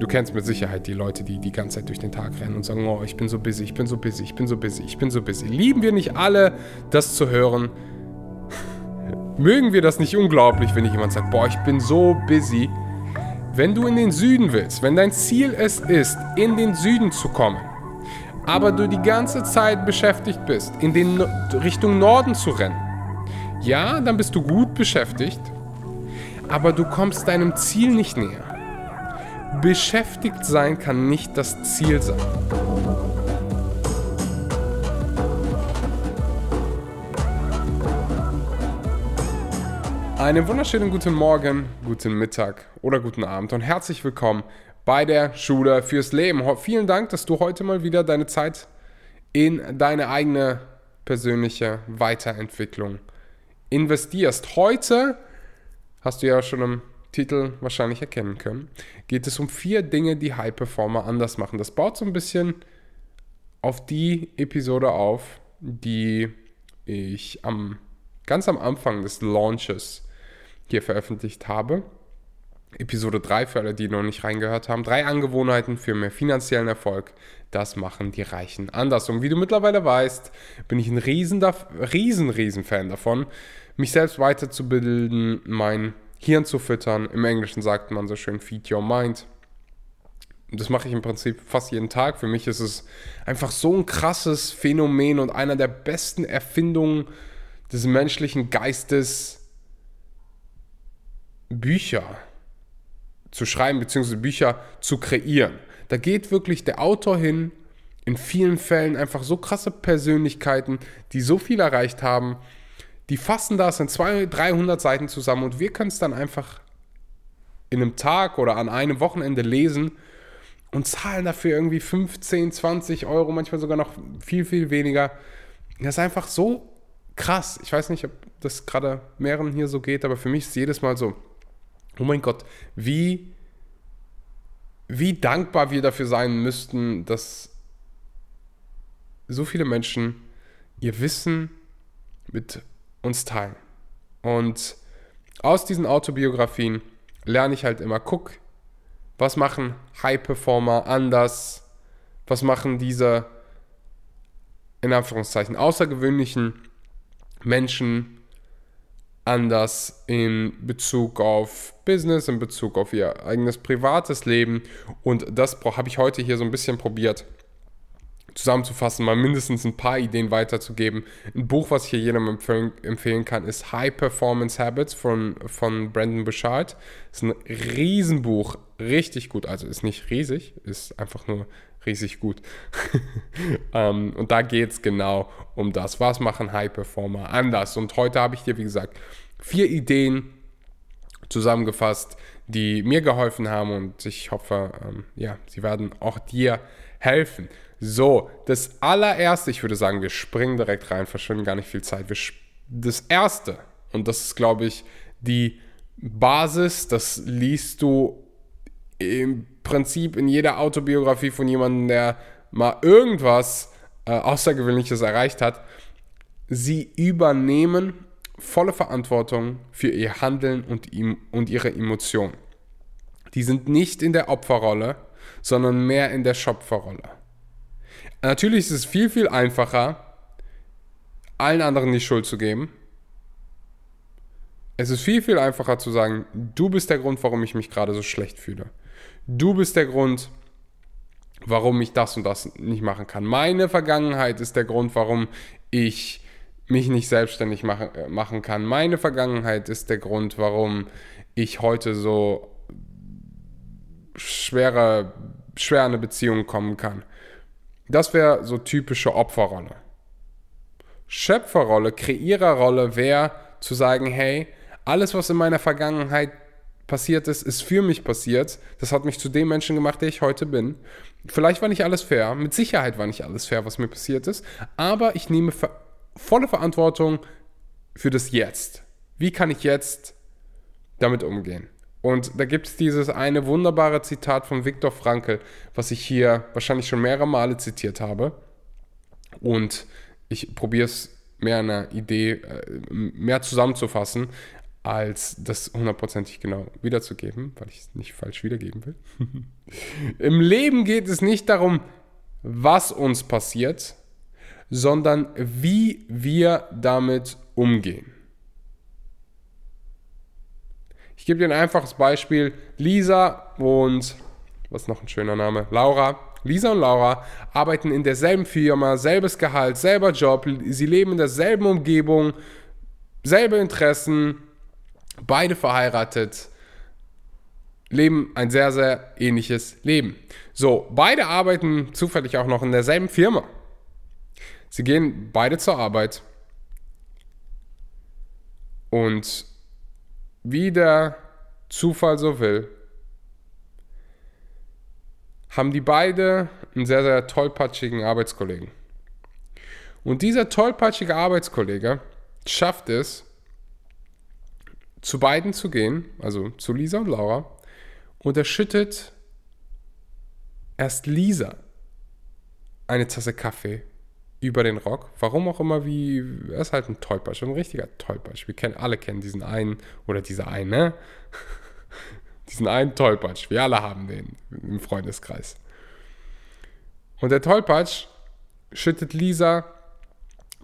Du kennst mit Sicherheit die Leute, die die ganze Zeit durch den Tag rennen und sagen, oh, ich bin so busy, ich bin so busy, ich bin so busy, ich bin so busy. Lieben wir nicht alle, das zu hören? Mögen wir das nicht unglaublich, wenn jemand sagt, boah, ich bin so busy? Wenn du in den Süden willst, wenn dein Ziel es ist, in den Süden zu kommen, aber du die ganze Zeit beschäftigt bist, in den Richtung Norden zu rennen, ja, dann bist du gut beschäftigt, aber du kommst deinem Ziel nicht näher. Beschäftigt sein kann nicht das Ziel sein. Einen wunderschönen guten Morgen, guten Mittag oder guten Abend und herzlich willkommen bei der Schule fürs Leben. Vielen Dank, dass du heute mal wieder deine Zeit in deine eigene persönliche Weiterentwicklung investierst. Heute, hast du ja schon im Titel wahrscheinlich erkennen können, geht es um vier Dinge, die High Performer anders machen. Das baut so ein bisschen auf die Episode auf, die ich am, ganz am Anfang des Launches hier veröffentlicht habe. Episode 3 für alle, die noch nicht reingehört haben. Drei Angewohnheiten für mehr finanziellen Erfolg. Das machen die Reichen anders. Und wie du mittlerweile weißt, bin ich ein riesen, riesen, riesen Fan davon, mich selbst weiterzubilden, mein Hirn zu füttern. Im Englischen sagt man so schön, feed your mind. Das mache ich im Prinzip fast jeden Tag. Für mich ist es einfach so ein krasses Phänomen und einer der besten Erfindungen des menschlichen Geistes, Bücher zu schreiben, beziehungsweise Bücher zu kreieren. Da geht wirklich der Autor hin, in vielen Fällen einfach so krasse Persönlichkeiten, die so viel erreicht haben, die fassen das in 200, 300 Seiten zusammen und wir können es dann einfach in einem Tag oder an einem Wochenende lesen und zahlen dafür irgendwie 15, 20 Euro, manchmal sogar noch viel, viel weniger. Das ist einfach so krass. Ich weiß nicht, ob das gerade mehreren hier so geht, aber für mich ist es jedes Mal so, oh mein Gott, wie, wie dankbar wir dafür sein müssten, dass so viele Menschen ihr Wissen mit uns teilen. Und aus diesen Autobiografien lerne ich halt immer, guck, was machen High-Performer anders, was machen diese, in Anführungszeichen, außergewöhnlichen Menschen anders in Bezug auf Business, in Bezug auf ihr eigenes privates Leben. Und das habe ich heute hier so ein bisschen probiert zusammenzufassen, mal mindestens ein paar Ideen weiterzugeben. Ein Buch, was ich hier jedem empfehlen, empfehlen kann, ist High Performance Habits von, von Brandon Bouchard. Ist ein Riesenbuch, richtig gut. Also ist nicht riesig, ist einfach nur riesig gut. um, ähm, und da geht es genau um das. Was machen High Performer anders? Und heute habe ich dir, wie gesagt, vier Ideen zusammengefasst, die mir geholfen haben und ich hoffe, ähm, ja, sie werden auch dir helfen. So, das allererste, ich würde sagen, wir springen direkt rein, verschwinden gar nicht viel Zeit. Wir, das erste, und das ist, glaube ich, die Basis, das liest du im Prinzip in jeder Autobiografie von jemandem, der mal irgendwas äh, Außergewöhnliches erreicht hat. Sie übernehmen volle Verantwortung für ihr Handeln und, und ihre Emotionen. Die sind nicht in der Opferrolle, sondern mehr in der Schöpferrolle. Natürlich ist es viel, viel einfacher, allen anderen die Schuld zu geben. Es ist viel, viel einfacher zu sagen, du bist der Grund, warum ich mich gerade so schlecht fühle. Du bist der Grund, warum ich das und das nicht machen kann. Meine Vergangenheit ist der Grund, warum ich mich nicht selbstständig machen, äh, machen kann. Meine Vergangenheit ist der Grund, warum ich heute so schwere, schwer in eine Beziehung kommen kann. Das wäre so typische Opferrolle. Schöpferrolle, Kreiererrolle wäre zu sagen, hey, alles, was in meiner Vergangenheit passiert ist, ist für mich passiert. Das hat mich zu dem Menschen gemacht, der ich heute bin. Vielleicht war nicht alles fair, mit Sicherheit war nicht alles fair, was mir passiert ist, aber ich nehme volle Verantwortung für das Jetzt. Wie kann ich jetzt damit umgehen? Und da gibt es dieses eine wunderbare Zitat von Viktor Frankl, was ich hier wahrscheinlich schon mehrere Male zitiert habe. Und ich probiere es mehr einer Idee, äh, mehr zusammenzufassen. als das hundertprozentig genau wiederzugeben, weil ich es nicht falsch wiedergeben will. Im Leben geht es nicht darum, was uns passiert, sondern wie wir damit umgehen. Ich gebe dir ein einfaches Beispiel. Lisa und, was ist noch ein schöner Name? Laura. Lisa und Laura arbeiten in derselben Firma, selbes Gehalt, selber Job, sie leben in derselben Umgebung, selbe Interessen, beide verheiratet, leben ein sehr, sehr ähnliches Leben. So, beide arbeiten zufällig auch noch in derselben Firma. Sie gehen beide zur Arbeit. Und wie der Zufall so will, haben die beide einen sehr, sehr tollpatschigen Arbeitskollegen. Und dieser tollpatschige Arbeitskollege schafft es, zu beiden zu gehen, also zu Lisa und Laura, und er schüttet erst Lisa eine Tasse Kaffee über den Rock. Warum auch immer, wie, er ist halt ein Tollpatsch, ein richtiger Tollpatsch. Wir kennen, alle kennen diesen einen, oder diese eine, diesen einen Tollpatsch. Wir alle haben den im Freundeskreis. Und der Tollpatsch schüttet Lisa,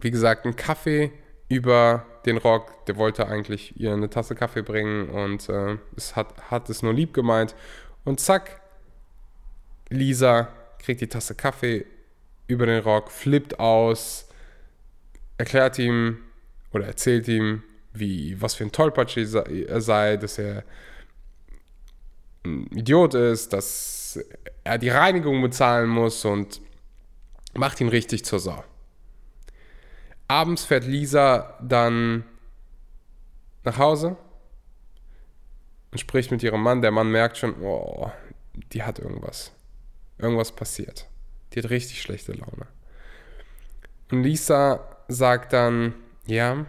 wie gesagt, einen Kaffee über den Rock, der wollte eigentlich ihr eine Tasse Kaffee bringen und äh, es hat, hat es nur lieb gemeint. Und zack, Lisa kriegt die Tasse Kaffee über den Rock, flippt aus, erklärt ihm oder erzählt ihm, wie, was für ein Tollpatsch er sei, dass er ein Idiot ist, dass er die Reinigung bezahlen muss und macht ihn richtig zur Sau. Abends fährt Lisa dann nach Hause und spricht mit ihrem Mann. Der Mann merkt schon, oh, die hat irgendwas. Irgendwas passiert. Die hat richtig schlechte Laune. Und Lisa sagt dann, ja,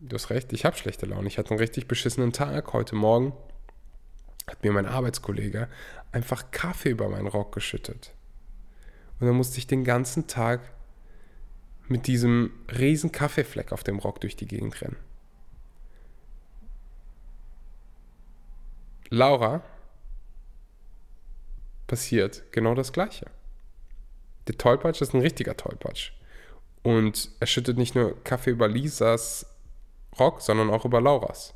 du hast recht, ich habe schlechte Laune. Ich hatte einen richtig beschissenen Tag. Heute Morgen hat mir mein Arbeitskollege einfach Kaffee über meinen Rock geschüttet. Und dann musste ich den ganzen Tag mit diesem riesen Kaffeefleck auf dem Rock durch die Gegend rennen. Laura passiert genau das Gleiche. Der Tollpatsch ist ein richtiger Tollpatsch. Und er schüttet nicht nur Kaffee über Lisas Rock, sondern auch über Lauras.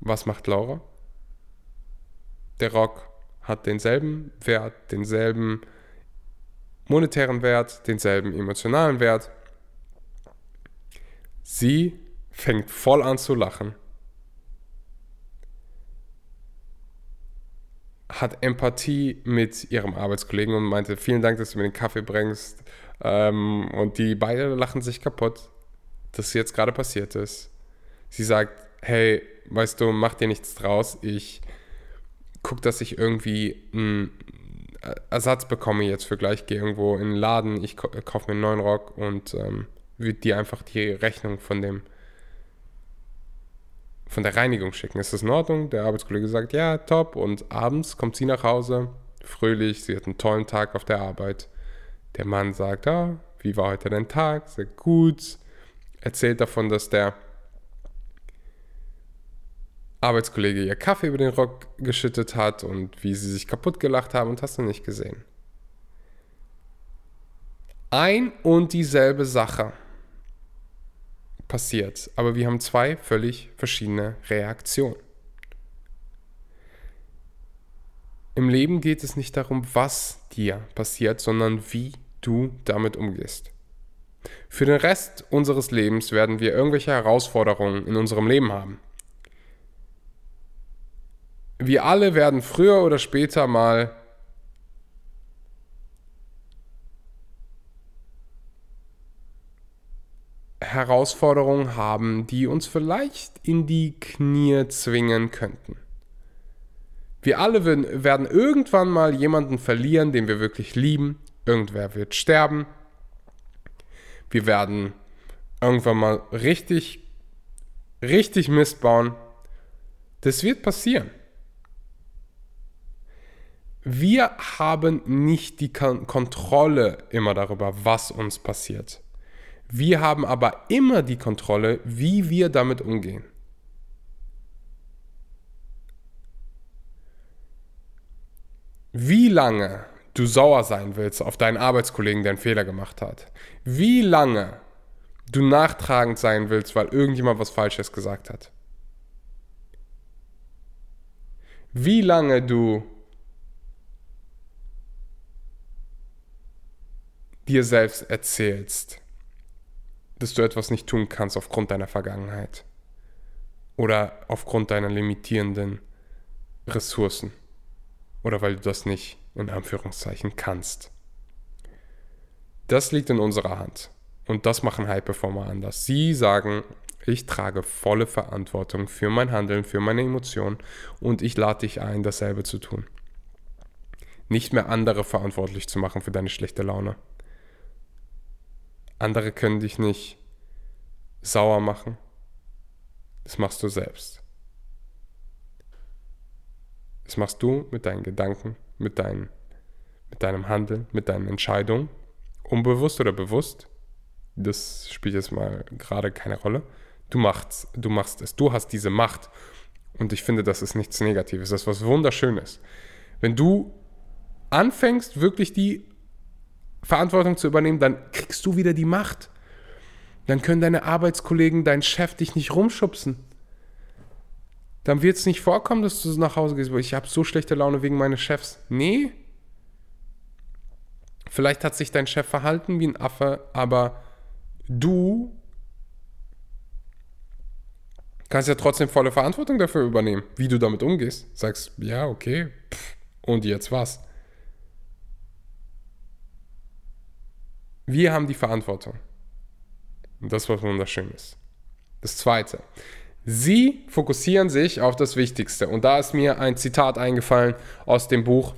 Was macht Laura? Der Rock hat denselben Wert, denselben monetären Wert, denselben emotionalen Wert. Sie fängt voll an zu lachen, hat Empathie mit ihrem Arbeitskollegen und meinte, vielen Dank, dass du mir den Kaffee bringst. Ähm, und die beiden lachen sich kaputt, dass jetzt gerade passiert ist. Sie sagt, hey, weißt du, mach dir nichts draus. Ich gucke, dass ich irgendwie einen Ersatz bekomme jetzt für gleich, gehe irgendwo in den Laden, ich kaufe mir einen neuen Rock und ähm, würde dir einfach die Rechnung von dem von der Reinigung schicken. Ist das in Ordnung? Der Arbeitskollege sagt, ja, top. Und abends kommt sie nach Hause, fröhlich, sie hat einen tollen Tag auf der Arbeit. Der Mann sagt, ah, wie war heute dein Tag? Sehr gut. Erzählt davon, dass der Arbeitskollege ihr Kaffee über den Rock geschüttet hat und wie sie sich kaputt gelacht haben und hast du nicht gesehen. Ein und dieselbe Sache passiert, aber wir haben zwei völlig verschiedene Reaktionen. Im Leben geht es nicht darum, was dir passiert, sondern wie du damit umgehst. Für den Rest unseres Lebens werden wir irgendwelche Herausforderungen in unserem Leben haben wir alle werden früher oder später mal Herausforderungen haben, die uns vielleicht in die Knie zwingen könnten. Wir alle werden irgendwann mal jemanden verlieren, den wir wirklich lieben. Irgendwer wird sterben. Wir werden irgendwann mal richtig, richtig Mist bauen. Das wird passieren. Wir haben nicht die Kontrolle immer darüber, was uns passiert. Wir haben aber immer die Kontrolle, wie wir damit umgehen. Wie lange du sauer sein willst auf deinen Arbeitskollegen, der einen Fehler gemacht hat. Wie lange du nachtragend sein willst, weil irgendjemand was Falsches gesagt hat. Wie lange du dir selbst erzählst, dass du etwas nicht tun kannst aufgrund deiner Vergangenheit oder aufgrund deiner limitierenden Ressourcen oder weil du das nicht in Anführungszeichen kannst. Das liegt in unserer Hand. Und das machen High Performer anders. Sie sagen, ich trage volle Verantwortung für mein Handeln, für meine Emotionen und ich lade dich ein, dasselbe zu tun. Nicht mehr andere verantwortlich zu machen für deine schlechte Laune. Andere können dich nicht sauer machen. Das machst du selbst. Das machst du mit deinen Gedanken, mit, deinen, mit deinem Handeln, mit deinen Entscheidungen, unbewusst oder bewusst. Das spielt jetzt mal gerade keine Rolle. Du machst, du machst es. Du hast diese Macht. Und ich finde, das ist nichts Negatives. Das ist was Wunderschönes. Wenn du anfängst, wirklich die Verantwortung zu übernehmen, dann kriegst du wieder die Macht. Dann können deine Arbeitskollegen, dein Chef dich nicht rumschubsen dann wird es nicht vorkommen, dass du nach Hause gehst, weil ich habe so schlechte Laune wegen meines Chefs. Nee. Vielleicht hat sich dein Chef verhalten wie ein Affe, aber du kannst ja trotzdem volle Verantwortung dafür übernehmen, wie du damit umgehst. Sagst, ja, okay, pff, und jetzt was? Wir haben die Verantwortung. Und das, was wunderschön ist. Das Zweite. Sie fokussieren sich auf das Wichtigste. Und da ist mir ein Zitat eingefallen aus dem Buch,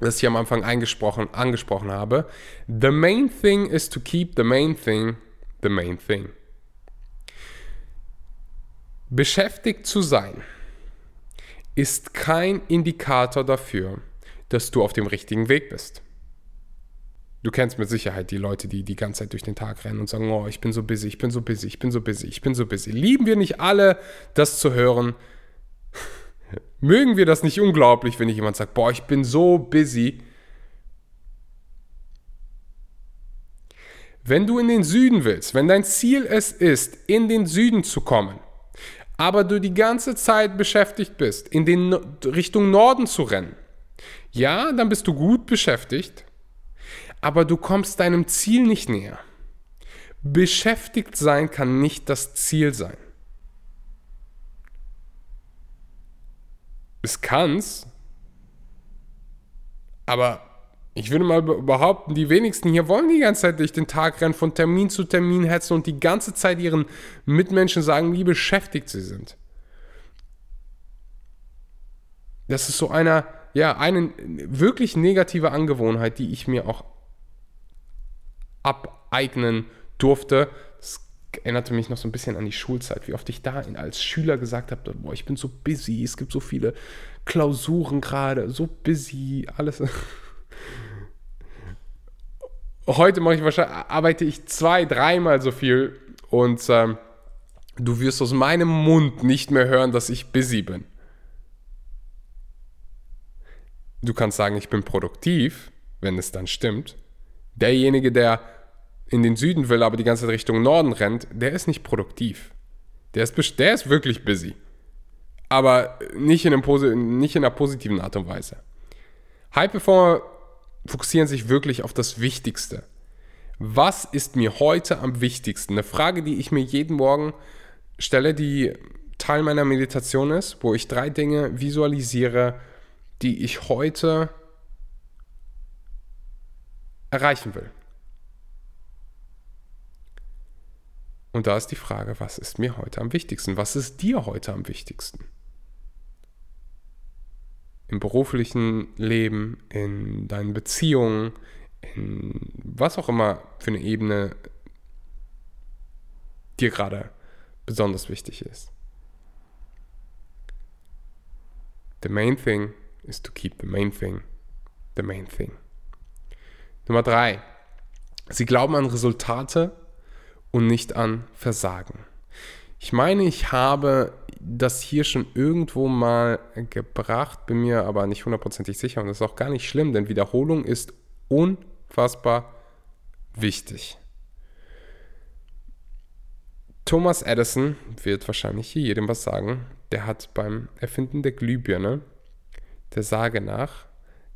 das ich am Anfang angesprochen habe. The main thing is to keep the main thing the main thing. Beschäftigt zu sein ist kein Indikator dafür, dass du auf dem richtigen Weg bist. Du kennst mit Sicherheit die Leute, die die ganze Zeit durch den Tag rennen und sagen, oh, ich bin so busy, ich bin so busy, ich bin so busy, ich bin so busy. Lieben wir nicht alle, das zu hören? Mögen wir das nicht unglaublich, wenn jemand sagt, boah, ich bin so busy? Wenn du in den Süden willst, wenn dein Ziel es ist, in den Süden zu kommen, aber du die ganze Zeit beschäftigt bist, in den Richtung Norden zu rennen, ja, dann bist du gut beschäftigt, aber du kommst deinem Ziel nicht näher. Beschäftigt sein kann nicht das Ziel sein. Es kann's, aber ich würde mal behaupten, die wenigsten hier wollen die ganze Zeit durch den Tag rennen, von Termin zu Termin hetzen und die ganze Zeit ihren Mitmenschen sagen, wie beschäftigt sie sind. Das ist so eine, ja, eine wirklich negative Angewohnheit, die ich mir auch abeignen durfte. Das erinnerte mich noch so ein bisschen an die Schulzeit, wie oft ich da als Schüler gesagt habe, boah, ich bin so busy, es gibt so viele Klausuren gerade, so busy, alles. Heute mache ich wahrscheinlich, arbeite ich zwei, dreimal so viel und ähm, du wirst aus meinem Mund nicht mehr hören, dass ich busy bin. Du kannst sagen, ich bin produktiv, wenn es dann stimmt. Derjenige, der in den Süden will, aber die ganze Zeit Richtung Norden rennt, der ist nicht produktiv. Der ist, der ist wirklich busy. Aber nicht in, einem, nicht in einer positiven Art und Weise. High Performer fokussieren sich wirklich auf das Wichtigste. Was ist mir heute am wichtigsten? Eine Frage, die ich mir jeden Morgen stelle, die Teil meiner Meditation ist, wo ich drei Dinge visualisiere, die ich heute erreichen will. Und da ist die Frage, was ist mir heute am wichtigsten? Was ist dir heute am wichtigsten? Im beruflichen Leben, in deinen Beziehungen, in was auch immer für eine Ebene dir gerade besonders wichtig ist. The main thing is to keep the main thing the main thing. Nummer drei. Sie glauben an Resultate und nicht an Versagen. Ich meine, ich habe das hier schon irgendwo mal gebracht, bin mir aber nicht hundertprozentig sicher und das ist auch gar nicht schlimm, denn Wiederholung ist unfassbar wichtig. Thomas Edison wird wahrscheinlich hier jedem was sagen. Der hat beim Erfinden der Glühbirne der Sage nach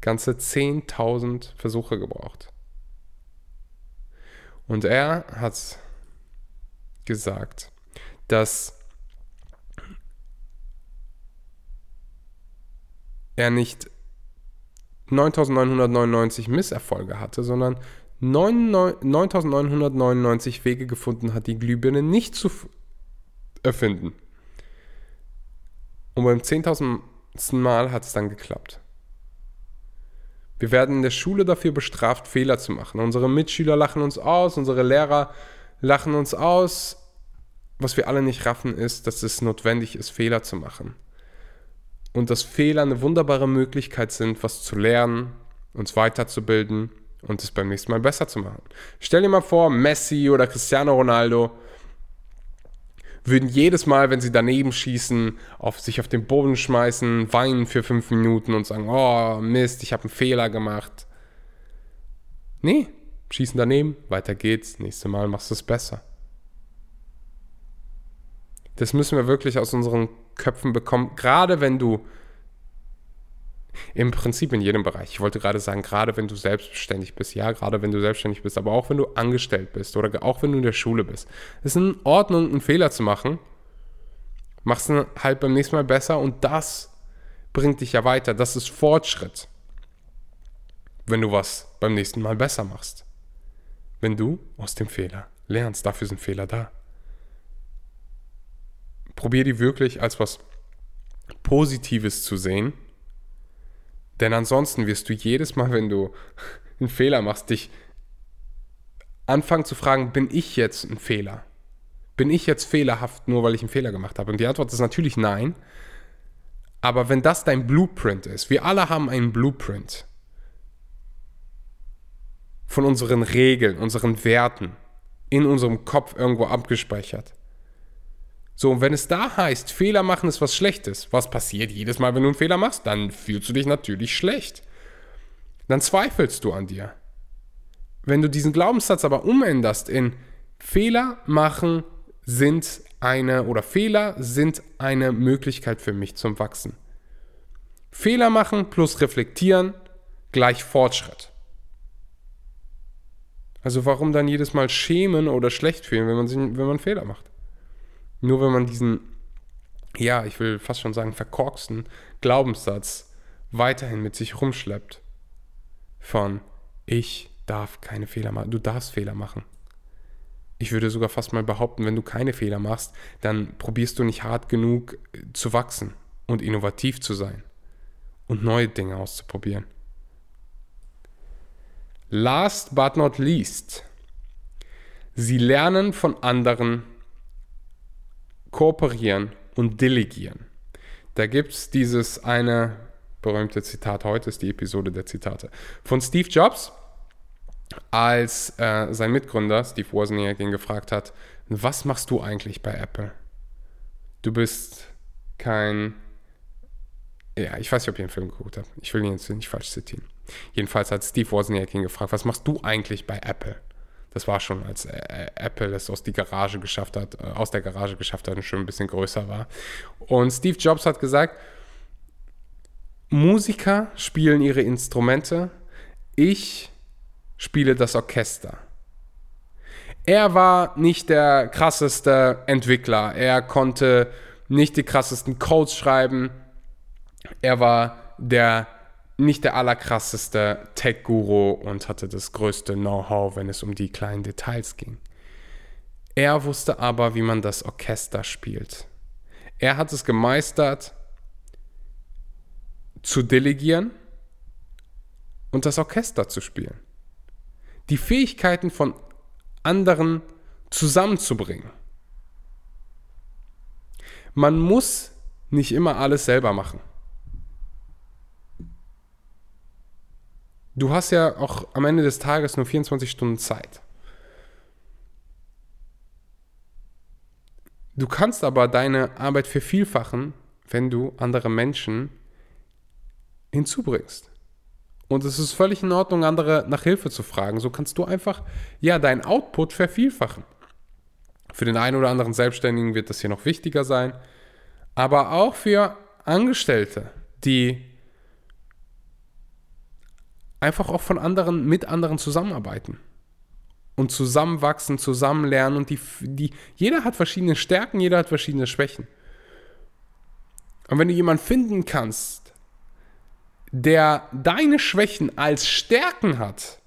ganze 10.000 Versuche gebraucht. Und er hat gesagt, dass er nicht 9999 Misserfolge hatte, sondern 9999 Wege gefunden hat, die Glühbirne nicht zu erfinden. Und beim 10.000. Mal hat es dann geklappt. Wir werden in der Schule dafür bestraft, Fehler zu machen. Unsere Mitschüler lachen uns aus, unsere Lehrer lachen uns aus. Was wir alle nicht raffen, ist, dass es notwendig ist, Fehler zu machen. Und dass Fehler eine wunderbare Möglichkeit sind, was zu lernen, uns weiterzubilden und es beim nächsten Mal besser zu machen. Stell dir mal vor, Messi oder Cristiano Ronaldo würden jedes Mal, wenn sie daneben schießen, auf sich auf den Boden schmeißen, weinen für fünf Minuten und sagen, oh Mist, ich habe einen Fehler gemacht. Nee, schießen daneben, weiter geht's, nächstes Mal machst du es besser. Das müssen wir wirklich aus unseren Köpfen bekommen, gerade wenn du im Prinzip in jedem Bereich. Ich wollte gerade sagen, gerade wenn du selbstständig bist, ja, gerade wenn du selbstständig bist, aber auch wenn du angestellt bist oder auch wenn du in der Schule bist. Es ist in Ordnung, einen Fehler zu machen. Machst du halt beim nächsten Mal besser und das bringt dich ja weiter. Das ist Fortschritt. Wenn du was beim nächsten Mal besser machst. Wenn du aus dem Fehler lernst. Dafür sind Fehler da. Probier die wirklich als was Positives zu sehen denn ansonsten wirst du jedes Mal, wenn du einen Fehler machst, dich anfangen zu fragen, bin ich jetzt ein Fehler? Bin ich jetzt fehlerhaft, nur weil ich einen Fehler gemacht habe? Und die Antwort ist natürlich nein. Aber wenn das dein Blueprint ist, wir alle haben einen Blueprint von unseren Regeln, unseren Werten in unserem Kopf irgendwo abgespeichert. So, und wenn es da heißt, Fehler machen ist was Schlechtes, was passiert jedes Mal, wenn du einen Fehler machst? Dann fühlst du dich natürlich schlecht. Dann zweifelst du an dir. Wenn du diesen Glaubenssatz aber umänderst in Fehler machen sind eine oder Fehler sind eine Möglichkeit für mich zum Wachsen. Fehler machen plus reflektieren gleich Fortschritt. Also warum dann jedes Mal schämen oder schlecht fühlen, wenn man, wenn man Fehler macht? Nur wenn man diesen, ja, ich will fast schon sagen, verkorksten Glaubenssatz weiterhin mit sich rumschleppt von ich darf keine Fehler machen, du darfst Fehler machen. Ich würde sogar fast mal behaupten, wenn du keine Fehler machst, dann probierst du nicht hart genug äh, zu wachsen und innovativ zu sein und neue Dinge auszuprobieren. Last but not least, sie lernen von anderen kooperieren und delegieren. Da gibt es dieses eine berühmte Zitat, heute ist die Episode der Zitate, von Steve Jobs, als äh, sein Mitgründer Steve Wozniak ihn gefragt hat, was machst du eigentlich bei Apple? Du bist kein, ja, ich weiß nicht, ob ihr den Film geguckt habt, ich will ihn jetzt nicht falsch zitieren. Jedenfalls hat Steve Wozniak ihn gefragt, was machst du eigentlich bei Apple? Das war schon, als äh, Apple es aus die Garage geschafft hat, äh, aus der Garage geschafft hat und schon ein bisschen größer war. Und Steve Jobs hat gesagt, Musiker spielen ihre Instrumente, ich spiele das Orchester. Er war nicht der krasseste Entwickler, er konnte nicht die krassesten Codes schreiben, er war der nicht der allerkrasseste Tech-Guru und hatte das größte Know-how, wenn es um die kleinen Details ging. Er wusste aber, wie man das Orchester spielt. Er hat es gemeistert, zu delegieren und das Orchester zu spielen. Die Fähigkeiten von anderen zusammenzubringen. Man muss nicht immer alles selber machen. Du hast ja auch am Ende des Tages nur 24 Stunden Zeit. Du kannst aber deine Arbeit vervielfachen, wenn du andere Menschen hinzubringst. Und es ist völlig in Ordnung, andere nach Hilfe zu fragen. So kannst du einfach, ja, deinen Output vervielfachen. Für den einen oder anderen Selbstständigen wird das hier noch wichtiger sein. Aber auch für Angestellte, die einfach auch von anderen, mit anderen zusammenarbeiten und zusammenwachsen, zusammenlernen und die, die, jeder hat verschiedene Stärken, jeder hat verschiedene Schwächen. Und wenn du jemanden finden kannst, der deine Schwächen als Stärken hat,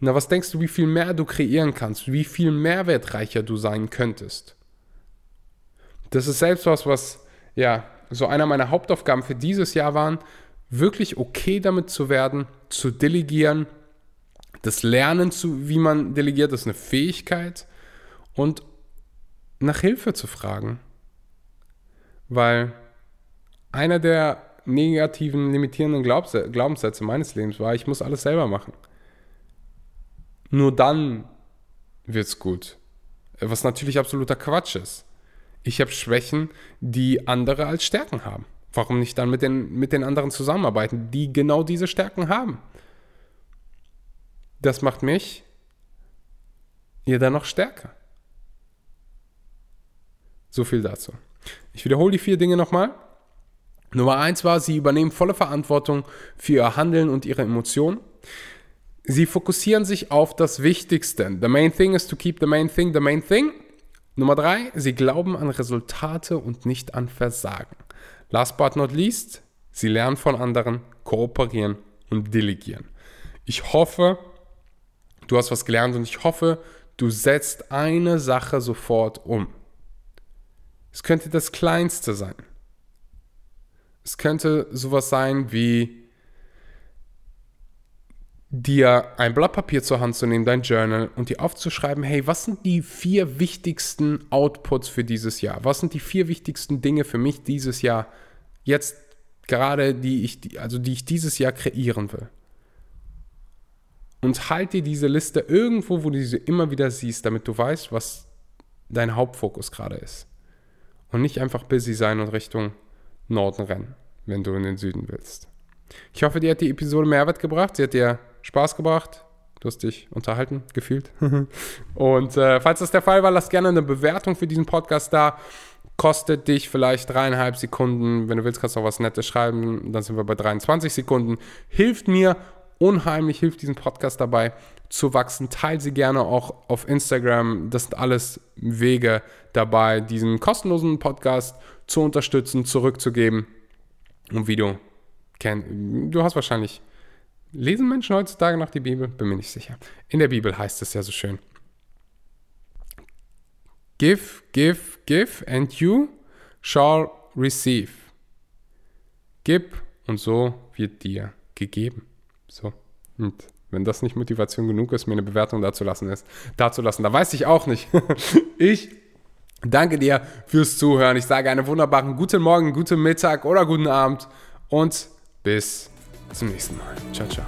na, was denkst du, wie viel mehr du kreieren kannst, wie viel mehrwertreicher du sein könntest? Das ist selbst was, was, ja, so einer meiner Hauptaufgaben für dieses Jahr waren, wirklich okay damit zu werden, zu delegieren, das Lernen, zu, wie man delegiert, ist eine Fähigkeit und nach Hilfe zu fragen. Weil einer der negativen, limitierenden Glaubenssätze meines Lebens war, ich muss alles selber machen. Nur dann wird es gut. Was natürlich absoluter Quatsch ist. Ich habe Schwächen, die andere als Stärken haben. Warum nicht dann mit den, mit den anderen zusammenarbeiten, die genau diese Stärken haben? Das macht mich ihr dann noch stärker. So viel dazu. Ich wiederhole die vier Dinge nochmal. Nummer eins war, sie übernehmen volle Verantwortung für ihr Handeln und ihre Emotionen. Sie fokussieren sich auf das Wichtigste. The main thing is to keep the main thing the main thing. Nummer drei, sie glauben an Resultate und nicht an Versagen. Last but not least, sie lernen von anderen, kooperieren und delegieren. Ich hoffe, du hast was gelernt und ich hoffe, du setzt eine Sache sofort um. Es könnte das Kleinste sein. Es könnte sowas sein wie dir ein Blatt Papier zur Hand zu nehmen, dein Journal und dir aufzuschreiben, hey, was sind die vier wichtigsten Outputs für dieses Jahr? Was sind die vier wichtigsten Dinge für mich dieses Jahr, jetzt gerade, die ich, also die ich dieses Jahr kreieren will? und halt dir diese Liste irgendwo, wo du sie immer wieder siehst, damit du weißt, was dein Hauptfokus gerade ist. Und nicht einfach busy sein und Richtung Norden rennen, wenn du in den Süden willst. Ich hoffe, dir hat die Episode Mehrwert gebracht. Sie hat dir Spaß gebracht. Du hast dich unterhalten, gefühlt. und äh, falls das der Fall war, lass gerne eine Bewertung für diesen Podcast da. Kostet dich vielleicht dreieinhalb Sekunden. Wenn du willst, kannst du auch was Nettes schreiben. Dann sind wir bei 23 Sekunden. Hilft mir unheimlich, hilft diesem Podcast dabei zu wachsen. Teil sie gerne auch auf Instagram. Das sind alles Wege dabei, diesen kostenlosen Podcast zu unterstützen, zurückzugeben. Und wie du kennst, du hast wahrscheinlich, lesen Menschen heutzutage noch die Bibel? Bin mir nicht sicher. In der Bibel heißt es ja so schön. Give, give, give, and you shall receive. Gib und so wird dir gegeben. So. Und wenn das nicht Motivation genug ist, mir eine Bewertung dazu lassen ist, dazu da weiß ich auch nicht. ich danke dir fürs Zuhören. Ich sage einen wunderbaren guten Morgen, guten Mittag oder guten Abend und bis zum nächsten Mal. Ciao, ciao.